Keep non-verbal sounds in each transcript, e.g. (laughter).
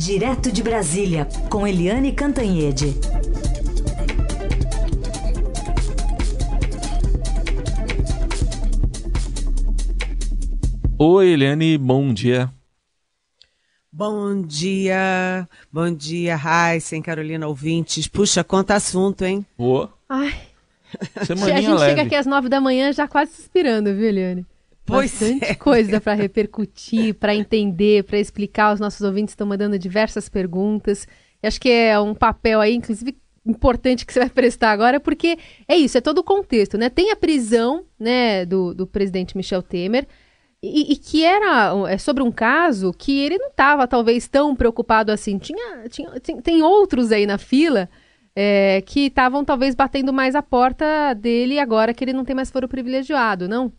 Direto de Brasília, com Eliane Cantanhede. Oi, Eliane, bom dia. Bom dia, bom dia, Raíssen, Carolina ouvintes. Puxa, quanto assunto, hein? Ô. Ai. Semaninha a gente leve. chega aqui às nove da manhã já quase suspirando, viu, Eliane? Pois Bastante é. coisa para repercutir, para entender, para explicar. Os nossos ouvintes estão mandando diversas perguntas. E acho que é um papel aí, inclusive, importante que você vai prestar agora, porque é isso, é todo o contexto, né? Tem a prisão, né, do, do presidente Michel Temer, e, e que era é, sobre um caso que ele não estava, talvez, tão preocupado assim. Tinha, tinha, tem, tem outros aí na fila é, que estavam, talvez, batendo mais a porta dele agora que ele não tem mais foro privilegiado, não?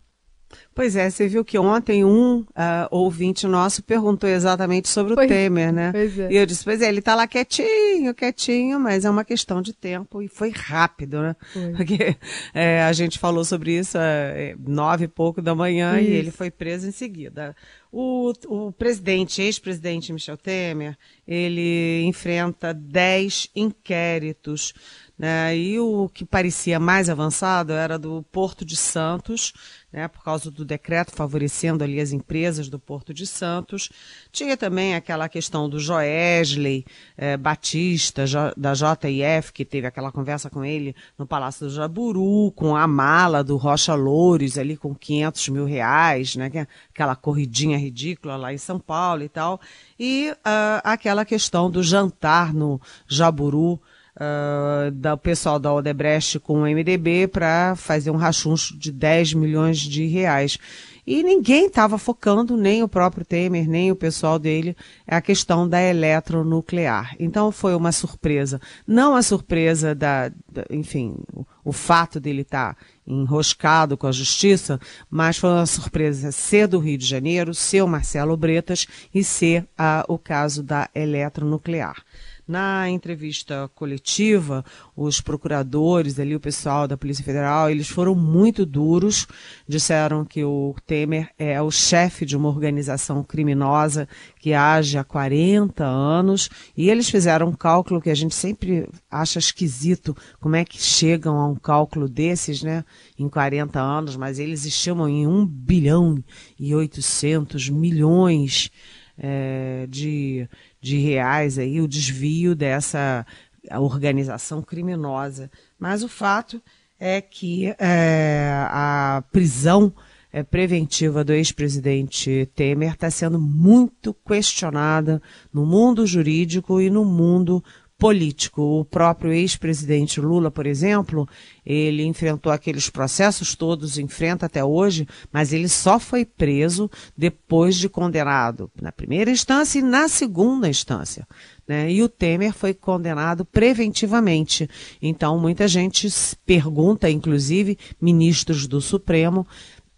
Pois é, você viu que ontem um ah, ouvinte nosso perguntou exatamente sobre o Pois- Temer, né? pois é. E eu disse, pois é, ele tá lá quietinho, quietinho, mas é uma questão de tempo e foi rápido, né? Foi. Porque é, a gente falou sobre isso é, nove e pouco da manhã e Isso. ele foi preso em seguida. O, o presidente, ex-presidente Michel Temer, ele enfrenta dez inquéritos né? E o que parecia mais avançado era do Porto de Santos, né? por causa do decreto favorecendo ali as empresas do Porto de Santos. Tinha também aquela questão do Joesley eh, Batista, da JIF, que teve aquela conversa com ele no Palácio do Jaburu, com a mala do Rocha Loures ali com 500 mil reais, né? é aquela corridinha ridícula lá em São Paulo e tal. E ah, aquela questão do jantar no Jaburu, ah, do pessoal da Odebrecht com o MDB para fazer um rachuncho de 10 milhões de reais. E ninguém estava focando, nem o próprio Temer, nem o pessoal dele, a questão da eletronuclear. Então foi uma surpresa. Não a surpresa da, da- enfim, o, o fato dele estar enroscado com a justiça, mas foi uma surpresa ser do Rio de Janeiro, ser o Marcelo Bretas e ser ah, o caso da eletronuclear. Na entrevista coletiva, os procuradores ali, o pessoal da Polícia Federal, eles foram muito duros, disseram que o Temer é o chefe de uma organização criminosa que age há 40 anos, e eles fizeram um cálculo que a gente sempre acha esquisito, como é que chegam a um cálculo desses, né, em 40 anos, mas eles estimam em 1 bilhão e 800 milhões eh, de, de reais aí o desvio dessa organização criminosa. Mas o fato é que eh, a prisão eh, preventiva do ex-presidente Temer está sendo muito questionada no mundo jurídico e no mundo político. O próprio ex-presidente Lula, por exemplo, ele enfrentou aqueles processos todos, enfrenta até hoje, mas ele só foi preso depois de condenado na primeira instância e na segunda instância. Né? E o Temer foi condenado preventivamente. Então, muita gente pergunta, inclusive ministros do Supremo,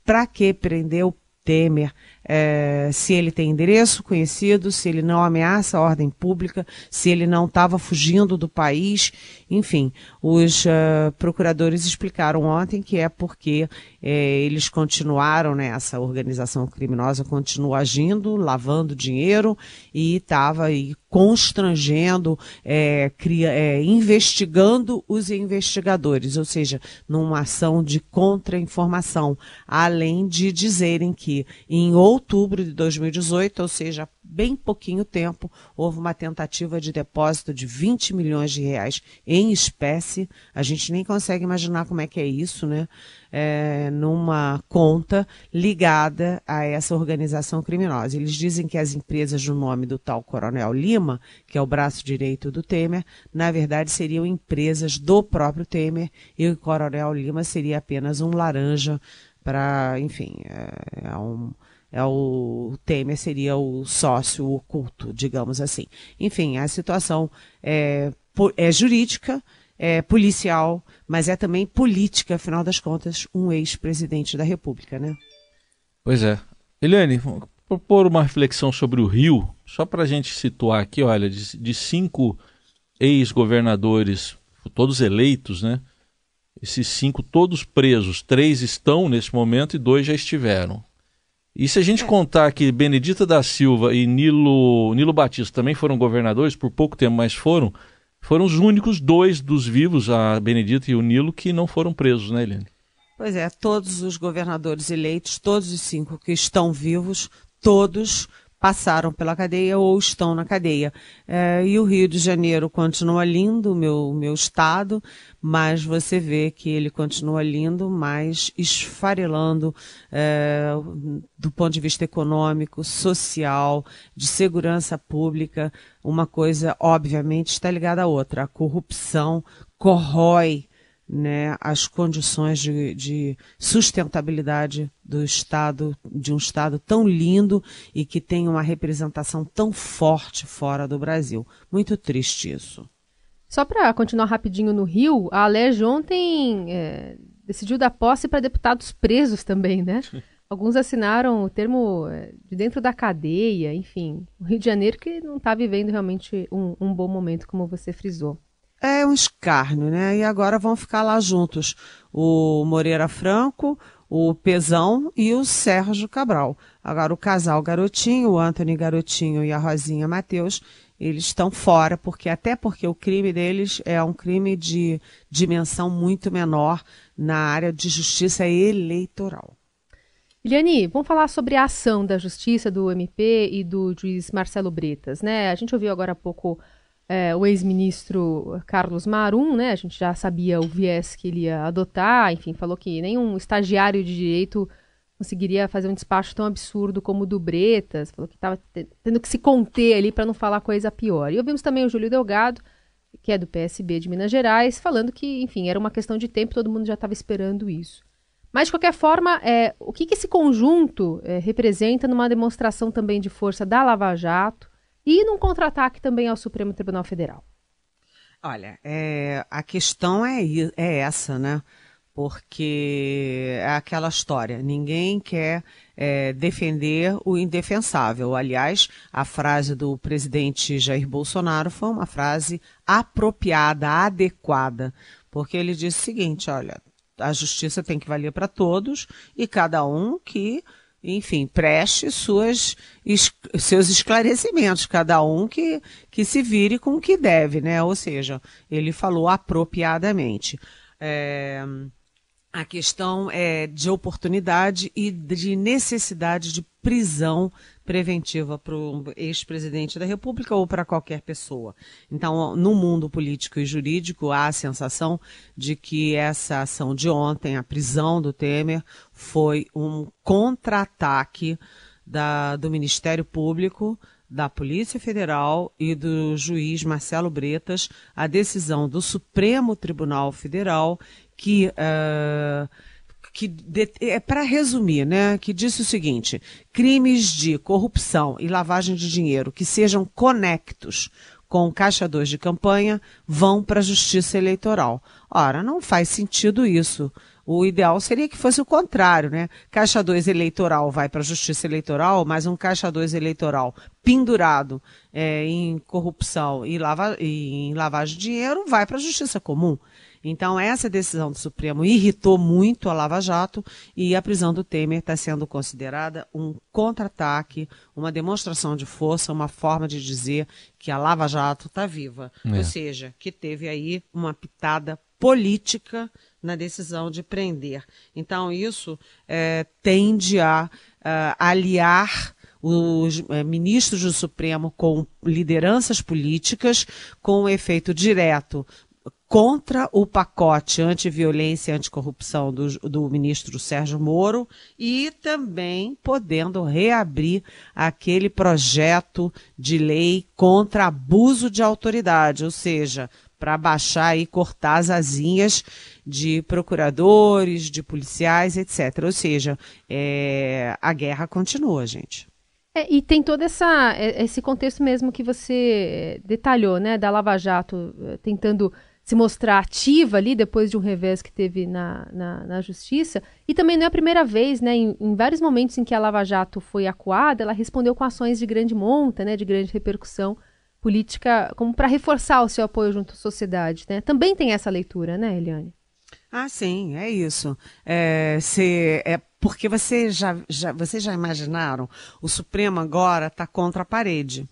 para que prender o Temer, eh, se ele tem endereço conhecido, se ele não ameaça a ordem pública, se ele não estava fugindo do país, enfim, os eh, procuradores explicaram ontem que é porque eh, eles continuaram, né, essa organização criminosa continua agindo, lavando dinheiro e estava aí constrangendo, eh, cria- eh, investigando os investigadores, ou seja, numa ação de contra-informação, além de dizerem que em outubro de 2018, ou seja, bem pouquinho tempo, houve uma tentativa de depósito de 20 milhões de reais em espécie. A gente nem consegue imaginar como é que é isso, né? É, numa conta ligada a essa organização criminosa. Eles dizem que as empresas no nome do tal Coronel Lima, que é o braço direito do Temer, na verdade seriam empresas do próprio Temer e o Coronel Lima seria apenas um laranja para, enfim, é, é um é o, Temer seria o sócio oculto, digamos assim. Enfim, a situação é, é jurídica, é policial, mas é também política, afinal das contas, um ex-presidente da República, né? Pois é. Eliane, propor uma reflexão sobre o Rio, só para a gente situar aqui, olha, de, de cinco ex-governadores, todos eleitos, né? Esses cinco todos presos, três estão nesse momento e dois já estiveram. E se a gente é. contar que Benedita da Silva e Nilo, Nilo Batista também foram governadores, por pouco tempo, mas foram, foram os únicos dois dos vivos, a Benedita e o Nilo, que não foram presos, né, Eliane? Pois é, todos os governadores eleitos, todos os cinco que estão vivos, todos passaram pela cadeia ou estão na cadeia. É, e o Rio de Janeiro continua lindo, meu, meu estado, mas você vê que ele continua lindo, mas esfarelando é, do ponto de vista econômico, social, de segurança pública. Uma coisa, obviamente, está ligada à outra. A corrupção corrói né, as condições de, de, sustentabilidade do Estado, de um Estado tão lindo e que tem uma representação tão forte fora do Brasil. Muito triste isso. Só para continuar rapidinho no Rio, a Alerj ontem é, decidiu dar posse para deputados presos também, né? (laughs) Alguns assinaram o termo é, de dentro da cadeia, enfim. O Rio de Janeiro que não está vivendo realmente um, um bom momento, como você frisou é um escárnio, né? E agora vão ficar lá juntos o Moreira Franco, o Pezão e o Sérgio Cabral. Agora o casal Garotinho, o Anthony Garotinho e a Rosinha Mateus, eles estão fora, porque até porque o crime deles é um crime de dimensão muito menor na área de justiça eleitoral. Eliane, vamos falar sobre a ação da Justiça, do MP e do juiz Marcelo Bretas, né? A gente ouviu agora há pouco é, o ex-ministro Carlos Marum, né? A gente já sabia o viés que ele ia adotar, enfim, falou que nenhum estagiário de direito conseguiria fazer um despacho tão absurdo como o do Bretas, falou que estava tendo que se conter ali para não falar coisa pior. E ouvimos também o Júlio Delgado, que é do PSB de Minas Gerais, falando que, enfim, era uma questão de tempo, todo mundo já estava esperando isso. Mas, de qualquer forma, é, o que, que esse conjunto é, representa numa demonstração também de força da Lava Jato, e num contra-ataque também ao Supremo Tribunal Federal? Olha, é, a questão é, é essa, né? Porque é aquela história, ninguém quer é, defender o indefensável. Aliás, a frase do presidente Jair Bolsonaro foi uma frase apropriada, adequada, porque ele disse o seguinte: olha, a justiça tem que valer para todos e cada um que enfim, preste suas, es, seus esclarecimentos, cada um que, que se vire com o que deve, né? Ou seja, ele falou apropriadamente. É, a questão é de oportunidade e de necessidade de prisão preventiva para o ex-presidente da República ou para qualquer pessoa. Então, no mundo político e jurídico, há a sensação de que essa ação de ontem, a prisão do Temer, foi um contra-ataque do Ministério Público, da Polícia Federal e do juiz Marcelo Bretas à decisão do Supremo Tribunal Federal que. Uh, que é para resumir, né, que disse o seguinte: crimes de corrupção e lavagem de dinheiro que sejam conectos com Caixa 2 de campanha vão para a Justiça Eleitoral. Ora, não faz sentido isso. O ideal seria que fosse o contrário, né? Caixa 2 eleitoral vai para a Justiça Eleitoral, mas um Caixa 2 eleitoral pendurado é, em corrupção e, lava, e em lavagem de dinheiro vai para a Justiça Comum. Então, essa decisão do Supremo irritou muito a Lava Jato e a prisão do Temer está sendo considerada um contra-ataque, uma demonstração de força, uma forma de dizer que a Lava Jato está viva. É. Ou seja, que teve aí uma pitada política na decisão de prender. Então, isso é, tende a, a aliar os é, ministros do Supremo com lideranças políticas, com efeito direto contra o pacote antiviolência e anticorrupção do, do ministro Sérgio Moro e também podendo reabrir aquele projeto de lei contra abuso de autoridade, ou seja, para baixar e cortar as asinhas de procuradores, de policiais, etc. Ou seja, é, a guerra continua, gente. É, e tem todo essa, é, esse contexto mesmo que você detalhou, né, da Lava Jato eh, tentando se mostrar ativa ali depois de um revés que teve na, na, na justiça. E também não é a primeira vez, né? Em, em, vários momentos em que a Lava Jato foi acuada, ela respondeu com ações de grande monta, né? De grande repercussão política, como para reforçar o seu apoio junto à sociedade, né? Também tem essa leitura, né, Eliane? Ah, sim, é isso. É, se, é Porque você já, já, vocês já imaginaram? O Supremo agora está contra a parede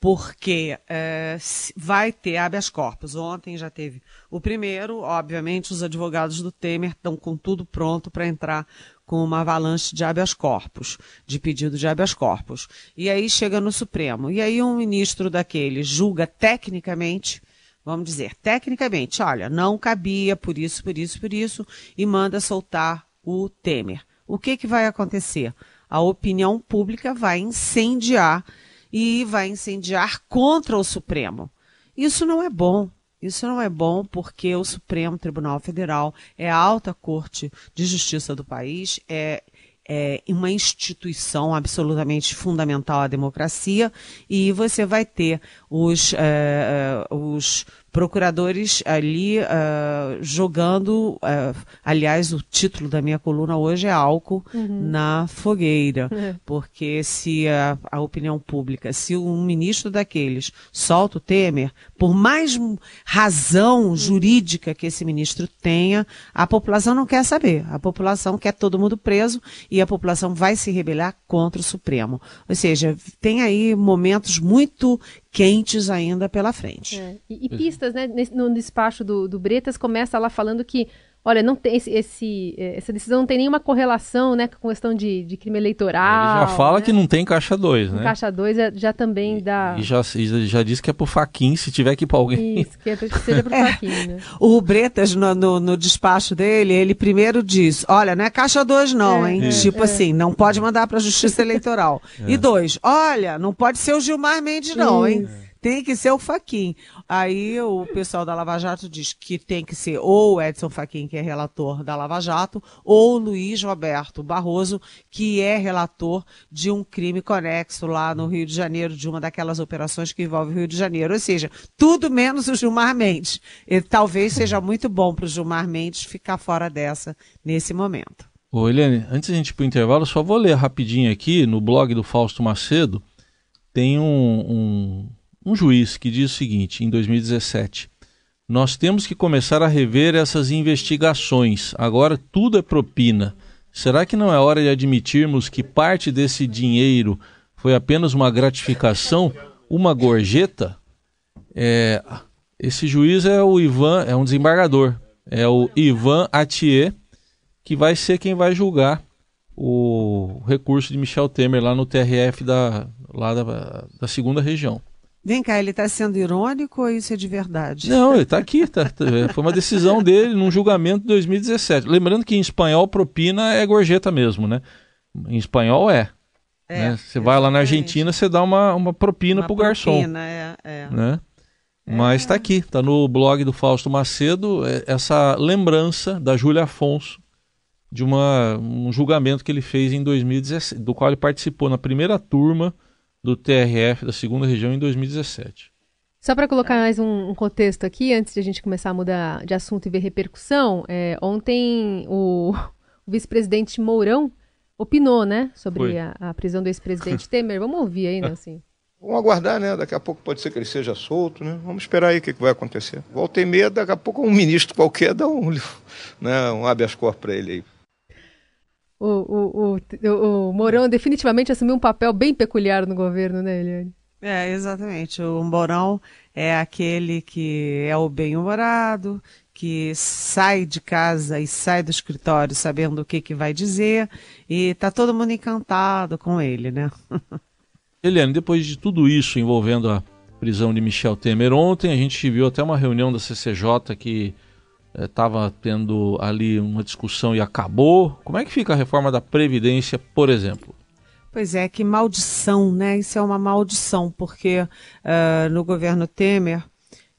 porque é, vai ter habeas corpus. Ontem já teve o primeiro, obviamente, os advogados do Temer estão com tudo pronto para entrar com uma avalanche de habeas corpus, de pedido de habeas corpus. E aí chega no Supremo. E aí um ministro daquele julga tecnicamente, vamos dizer, tecnicamente, olha, não cabia por isso, por isso, por isso, e manda soltar o Temer. O que, que vai acontecer? A opinião pública vai incendiar e vai incendiar contra o Supremo. Isso não é bom. Isso não é bom porque o Supremo Tribunal Federal é a alta corte de justiça do país, é, é uma instituição absolutamente fundamental à democracia e você vai ter os, é, os procuradores ali uh, jogando, uh, aliás, o título da minha coluna hoje é álcool uhum. na fogueira, (laughs) é. porque se a, a, opinião pública, se um ministro daqueles solta o Temer, por mais razão jurídica que esse ministro tenha, a população não quer saber, a população quer todo mundo preso e a população vai se rebelar contra o Supremo. Ou seja, tem aí momentos muito quentes ainda pela frente. É. E, e, pistas, né? no despacho do, do Bretas começa lá falando que Olha, não tem esse, esse, é, essa decisão não tem nenhuma correlação né, com a questão de, de crime eleitoral. Ele já fala né? que não tem caixa 2, né? Caixa 2 é, já também dá. E já, já disse que é pro Faquin, se tiver que ir pra alguém. Isso, que, é, que seja pro (laughs) é. Faquin, né? O Bretas, no, no, no, despacho dele, ele primeiro diz: olha, não é caixa 2, não, é, hein? É, tipo assim, não pode mandar pra Justiça Eleitoral. (laughs) E dois, olha, não pode ser o Gilmar Mendes, não, hein? Tem que ser o Faquin. Aí o pessoal da Lava Jato diz que tem que ser ou o Edson Faquin, que é relator da Lava Jato, ou o Luiz Roberto Barroso, que é relator de um crime conexo lá no Rio de Janeiro, de uma daquelas operações que envolve o Rio de Janeiro. Ou seja, tudo menos o Gilmar Mendes. E talvez seja muito bom para o Gilmar Mendes ficar fora dessa nesse momento. Ô, Eliane, antes da gente ir para o intervalo, só vou ler rapidinho aqui no blog do Fausto Macedo. Tem um, um um juiz que diz o seguinte, em 2017: Nós temos que começar a rever essas investigações. Agora tudo é propina. Será que não é hora de admitirmos que parte desse dinheiro foi apenas uma gratificação, uma gorjeta? É, esse juiz é o Ivan, é um desembargador, é o Ivan Atier, que vai ser quem vai julgar o recurso de Michel Temer lá no TRF da, lá da, da segunda região. Vem cá, ele está sendo irônico ou isso é de verdade? Não, ele está aqui. Tá, tá, foi uma decisão (laughs) dele num julgamento de 2017. Lembrando que em espanhol propina é gorjeta mesmo, né? Em espanhol é. é né? Você vai lá na Argentina, você dá uma, uma propina para o garçom. Propina, é, é. Né? Mas está aqui, está no blog do Fausto Macedo, é, essa lembrança da Júlia Afonso de uma, um julgamento que ele fez em 2017, do qual ele participou na primeira turma do TRF da segunda região em 2017. Só para colocar mais um, um, contexto aqui, antes de a gente começar a mudar de assunto e ver repercussão, é, ontem o, (laughs) o vice-presidente Mourão opinou, né, sobre a, a, prisão do ex-presidente (laughs) Temer. Vamos ouvir aí, Nelson. Vamos aguardar, né? Daqui a pouco pode ser que ele seja solto, né? Vamos esperar aí o que, que vai acontecer. Volta e meia, daqui a pouco um ministro qualquer dá um, (laughs) né, um habeas corpus para ele aí o, o, o, o Mourão definitivamente assumiu um papel bem peculiar no governo, né, Eliane? É, exatamente. O Mourão é aquele que é o bem-humorado, que sai de casa e sai do escritório sabendo o que, que vai dizer, e tá todo mundo encantado com ele, né? (laughs) Eliane, depois de tudo isso envolvendo a prisão de Michel Temer, ontem a gente viu até uma reunião da CCJ que estava é, tendo ali uma discussão e acabou. Como é que fica a reforma da Previdência, por exemplo? Pois é, que maldição, né? Isso é uma maldição, porque uh, no governo Temer,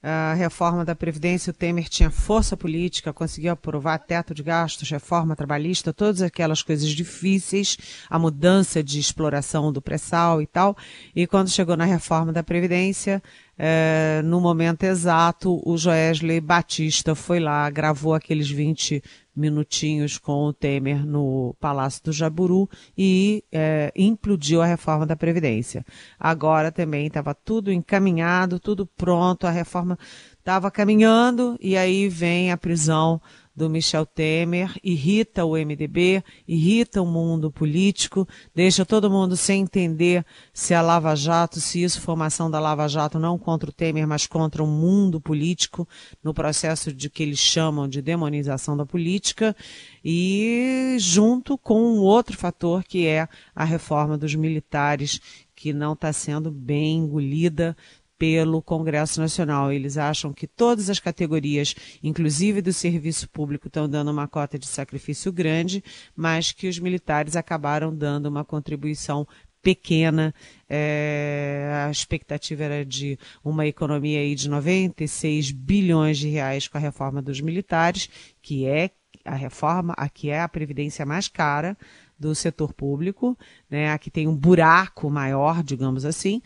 a reforma da Previdência, o Temer tinha força política, conseguiu aprovar teto de gastos, reforma trabalhista, todas aquelas coisas difíceis, a mudança de exploração do pré-sal e tal. E quando chegou na reforma da Previdência, é, no momento exato, o Joesley Batista foi lá, gravou aqueles 20 minutinhos com o Temer no Palácio do Jaburu e é, implodiu a reforma da Previdência. Agora também estava tudo encaminhado, tudo pronto, a reforma estava caminhando e aí vem a prisão do Michel Temer, irrita o MDB, irrita o mundo político, deixa todo mundo sem entender se a Lava Jato, se isso for uma ação da Lava Jato não contra o Temer, mas contra o mundo político, no processo de que eles chamam de demonização da política, e junto com um outro fator que é a reforma dos militares, que não está sendo bem engolida pelo Congresso Nacional. Eles acham que todas as categorias, inclusive do serviço público, estão dando uma cota de sacrifício grande, mas que os militares acabaram dando uma contribuição pequena. É, a expectativa era de uma economia aí de 96 bilhões de reais com a reforma dos militares, que é a reforma, a que é a previdência mais cara do setor público, né? Aqui tem um buraco maior, digamos assim,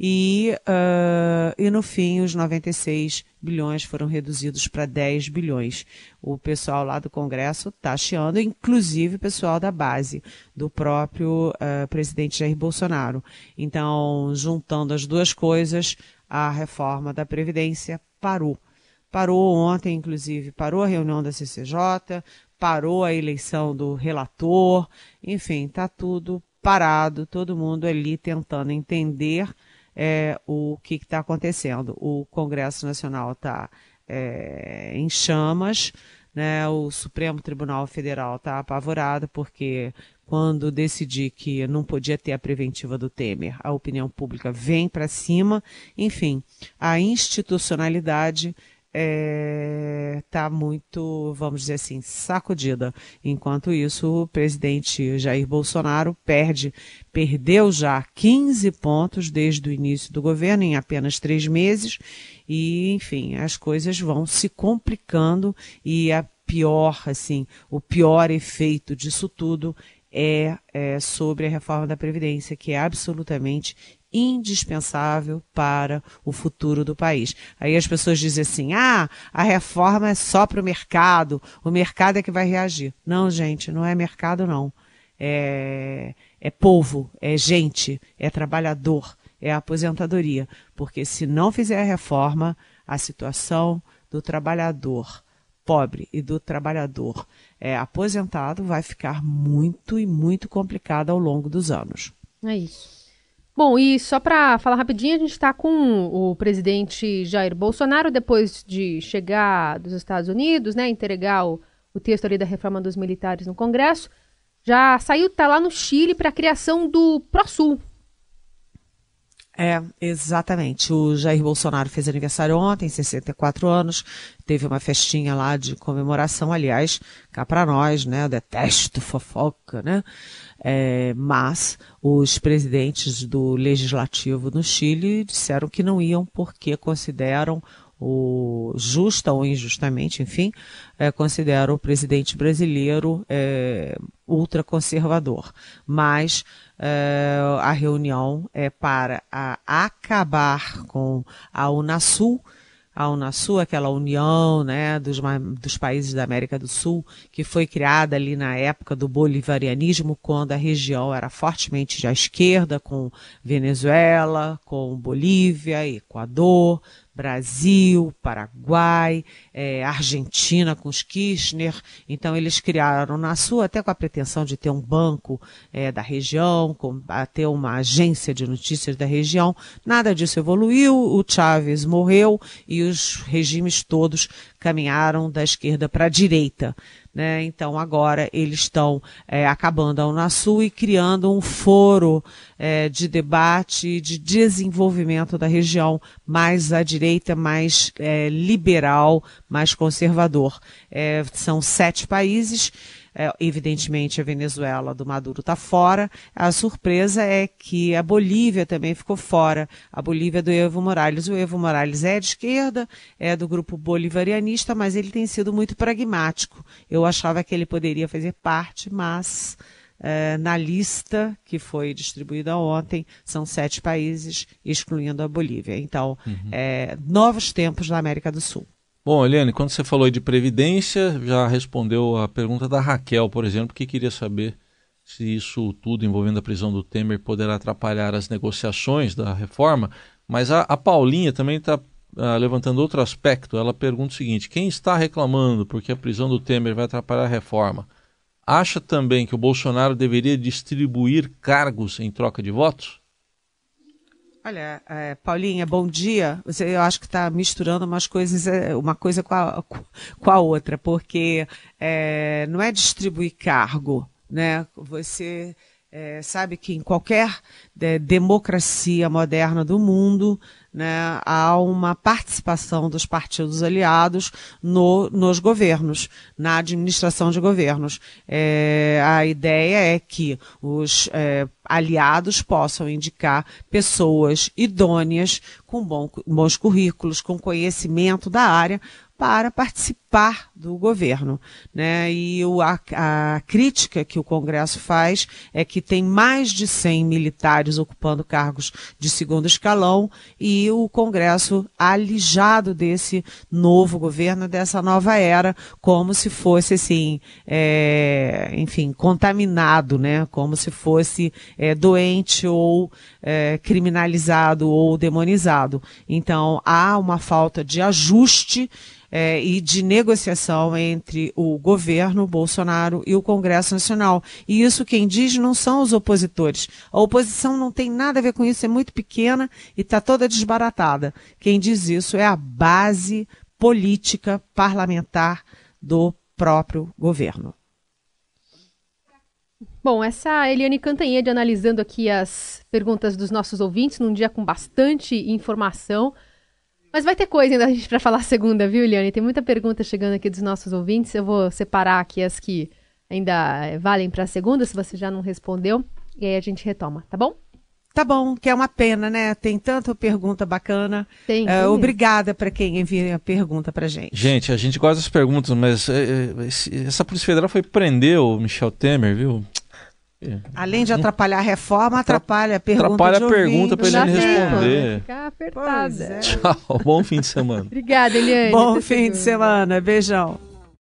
e, uh, e no fim os 96 bilhões foram reduzidos para 10 bilhões. O pessoal lá do Congresso está chiando, inclusive o pessoal da base, do próprio uh, presidente Jair Bolsonaro. Então, juntando as duas coisas, a reforma da Previdência parou parou ontem, inclusive, parou a reunião da CCJ, parou a eleição do relator, enfim, está tudo parado, todo mundo ali tentando entender é, o que está acontecendo. O Congresso Nacional está é, em chamas, né? o Supremo Tribunal Federal está apavorado porque quando decidi que não podia ter a preventiva do Temer, a opinião pública vem para cima, enfim, a institucionalidade é, tá muito, vamos dizer assim, sacudida. Enquanto isso, o presidente Jair Bolsonaro perde, perdeu já 15 pontos desde o início do governo, em apenas três meses, e, enfim, as coisas vão se complicando e a pior, assim, o pior efeito disso tudo é, é, sobre a reforma da Previdência, que é absolutamente indispensável para o futuro do país. Aí as pessoas dizem assim: ah, a reforma é só para o mercado, o mercado é que vai reagir. Não, gente, não é mercado, não. É, é povo, é gente, é trabalhador, é aposentadoria. Porque se não fizer a reforma, a situação do trabalhador pobre e do trabalhador é, aposentado vai ficar muito e muito complicada ao longo dos anos. É isso. Bom, e só para falar rapidinho, a gente está com o presidente Jair Bolsonaro, depois de chegar dos Estados Unidos, né, entregar o, o texto ali da reforma dos militares no Congresso, já saiu, tá lá no Chile para a criação do ProSul. É, exatamente. O Jair Bolsonaro fez aniversário ontem, 64 anos, teve uma festinha lá de comemoração, aliás, cá para nós, né, eu detesto fofoca, né, é, mas os presidentes do legislativo no Chile disseram que não iam porque consideram o justa ou injustamente, enfim, é, consideram o presidente brasileiro é, ultraconservador. Mas é, a reunião é para acabar com a Unasul, a Unasul, aquela união né, dos, dos países da América do Sul, que foi criada ali na época do bolivarianismo, quando a região era fortemente à esquerda, com Venezuela, com Bolívia, Equador, Brasil, Paraguai, é, Argentina com os Kirchner. Então eles criaram na sua até com a pretensão de ter um banco é, da região, com, ter uma agência de notícias da região. Nada disso evoluiu. O Chávez morreu e os regimes todos caminharam da esquerda para a direita. Né? Então agora eles estão é, acabando a Unasul e criando um foro é, de debate, de desenvolvimento da região mais à direita, mais é, liberal, mais conservador. É, são sete países é, evidentemente, a Venezuela do Maduro está fora. A surpresa é que a Bolívia também ficou fora. A Bolívia do Evo Morales. O Evo Morales é de esquerda, é do grupo bolivarianista, mas ele tem sido muito pragmático. Eu achava que ele poderia fazer parte, mas é, na lista que foi distribuída ontem, são sete países, excluindo a Bolívia. Então, uhum. é, novos tempos na América do Sul. Bom, Eliane, quando você falou de previdência, já respondeu a pergunta da Raquel, por exemplo, que queria saber se isso tudo envolvendo a prisão do Temer poderá atrapalhar as negociações da reforma. Mas a, a Paulinha também está ah, levantando outro aspecto. Ela pergunta o seguinte: quem está reclamando porque a prisão do Temer vai atrapalhar a reforma, acha também que o Bolsonaro deveria distribuir cargos em troca de votos? Olha, é, Paulinha, bom dia. Você, eu acho que está misturando umas coisas, é, uma coisa com a, com a outra, porque é, não é distribuir cargo, né? Você é, sabe que em qualquer é, democracia moderna do mundo, né, há uma participação dos partidos aliados no, nos governos, na administração de governos. É, a ideia é que os é, aliados possam indicar pessoas idôneas, com bom, bons currículos, com conhecimento da área, para participar do governo. Né? E o, a, a, crítica que o Congresso faz é que tem mais de 100 militares ocupando cargos de segundo escalão e o Congresso alijado desse novo governo, dessa nova era, como se fosse assim, é, enfim, contaminado, né? como se fosse é, doente ou é, criminalizado ou demonizado. Então há uma falta de ajuste é, e de negociação entre o governo Bolsonaro e o Congresso Nacional. E isso quem diz não são os opositores. A oposição não tem nada a ver com isso, é muito pequena e está toda desbaratada. Quem diz isso é a base política parlamentar do próprio governo. Bom, essa Eliane Cantanhede analisando aqui as perguntas dos nossos ouvintes num dia com bastante informação. Mas vai ter coisa ainda a gente para falar segunda, viu, Eliane? Tem muita pergunta chegando aqui dos nossos ouvintes. Eu vou separar aqui as que ainda eh, valem para segunda, se você já não respondeu. E aí a gente retoma, tá bom? Tá bom, que é uma pena, né? Tem tanta pergunta bacana. Tem. É, obrigada para quem envia a pergunta para gente. Gente, a gente gosta das perguntas, mas é, essa Polícia Federal foi prender o Michel Temer, viu? Além de atrapalhar a reforma, atrapalha a pergunta. Atrapalha a pergunta para ele responder. Ficar apertada. É. Tchau, bom fim de semana. Obrigada, Eliane. Bom fim de semana, beijão.